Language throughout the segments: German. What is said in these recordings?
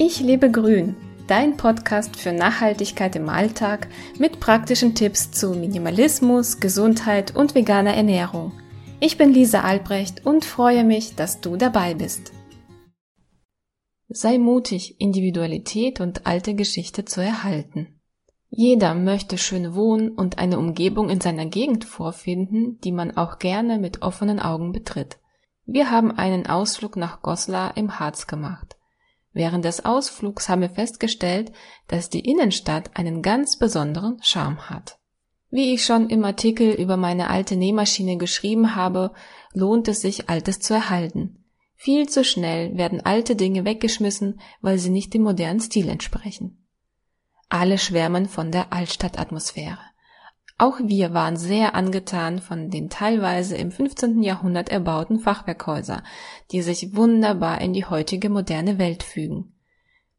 Ich lebe grün, dein Podcast für Nachhaltigkeit im Alltag mit praktischen Tipps zu Minimalismus, Gesundheit und veganer Ernährung. Ich bin Lisa Albrecht und freue mich, dass du dabei bist. Sei mutig, Individualität und alte Geschichte zu erhalten. Jeder möchte schön wohnen und eine Umgebung in seiner Gegend vorfinden, die man auch gerne mit offenen Augen betritt. Wir haben einen Ausflug nach Goslar im Harz gemacht. Während des Ausflugs haben wir festgestellt, dass die Innenstadt einen ganz besonderen Charme hat. Wie ich schon im Artikel über meine alte Nähmaschine geschrieben habe, lohnt es sich, Altes zu erhalten. Viel zu schnell werden alte Dinge weggeschmissen, weil sie nicht dem modernen Stil entsprechen. Alle schwärmen von der Altstadtatmosphäre. Auch wir waren sehr angetan von den teilweise im 15. Jahrhundert erbauten Fachwerkhäuser, die sich wunderbar in die heutige moderne Welt fügen.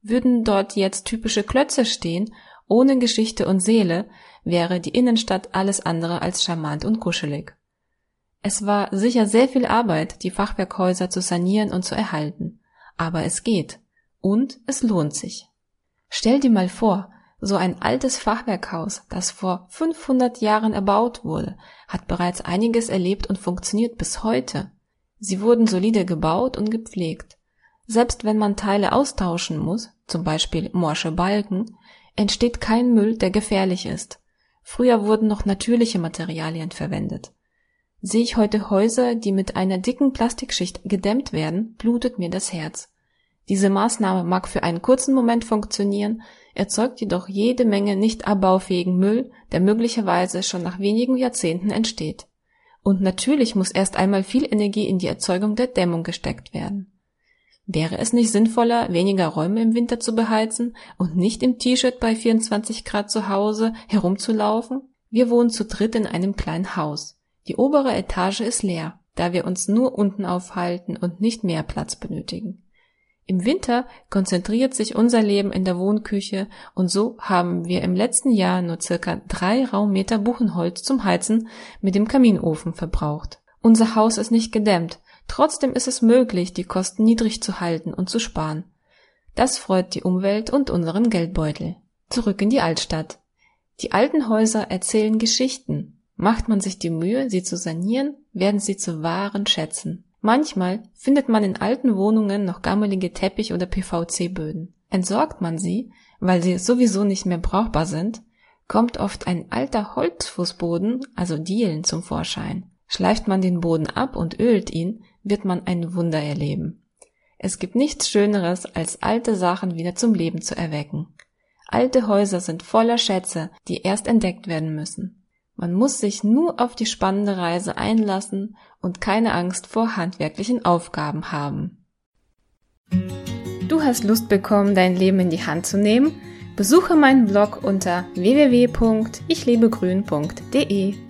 Würden dort jetzt typische Klötze stehen, ohne Geschichte und Seele, wäre die Innenstadt alles andere als charmant und kuschelig. Es war sicher sehr viel Arbeit, die Fachwerkhäuser zu sanieren und zu erhalten. Aber es geht. Und es lohnt sich. Stell dir mal vor, so ein altes Fachwerkhaus, das vor 500 Jahren erbaut wurde, hat bereits einiges erlebt und funktioniert bis heute. Sie wurden solide gebaut und gepflegt. Selbst wenn man Teile austauschen muss, zum Beispiel morsche Balken, entsteht kein Müll, der gefährlich ist. Früher wurden noch natürliche Materialien verwendet. Sehe ich heute Häuser, die mit einer dicken Plastikschicht gedämmt werden, blutet mir das Herz. Diese Maßnahme mag für einen kurzen Moment funktionieren, erzeugt jedoch jede Menge nicht abbaufähigen Müll, der möglicherweise schon nach wenigen Jahrzehnten entsteht. Und natürlich muss erst einmal viel Energie in die Erzeugung der Dämmung gesteckt werden. Wäre es nicht sinnvoller, weniger Räume im Winter zu beheizen und nicht im T-Shirt bei 24 Grad zu Hause herumzulaufen? Wir wohnen zu dritt in einem kleinen Haus. Die obere Etage ist leer, da wir uns nur unten aufhalten und nicht mehr Platz benötigen. Im Winter konzentriert sich unser Leben in der Wohnküche und so haben wir im letzten Jahr nur circa drei Raummeter Buchenholz zum Heizen mit dem Kaminofen verbraucht. Unser Haus ist nicht gedämmt, trotzdem ist es möglich, die Kosten niedrig zu halten und zu sparen. Das freut die Umwelt und unseren Geldbeutel. Zurück in die Altstadt. Die alten Häuser erzählen Geschichten. Macht man sich die Mühe, sie zu sanieren, werden sie zu wahren Schätzen. Manchmal findet man in alten Wohnungen noch gammelige Teppich- oder PVC-Böden. Entsorgt man sie, weil sie sowieso nicht mehr brauchbar sind, kommt oft ein alter Holzfußboden, also Dielen, zum Vorschein. Schleift man den Boden ab und ölt ihn, wird man ein Wunder erleben. Es gibt nichts Schöneres, als alte Sachen wieder zum Leben zu erwecken. Alte Häuser sind voller Schätze, die erst entdeckt werden müssen. Man muss sich nur auf die spannende Reise einlassen und keine Angst vor handwerklichen Aufgaben haben. Du hast Lust bekommen, dein Leben in die Hand zu nehmen? Besuche meinen Blog unter www.ichlebegrün.de.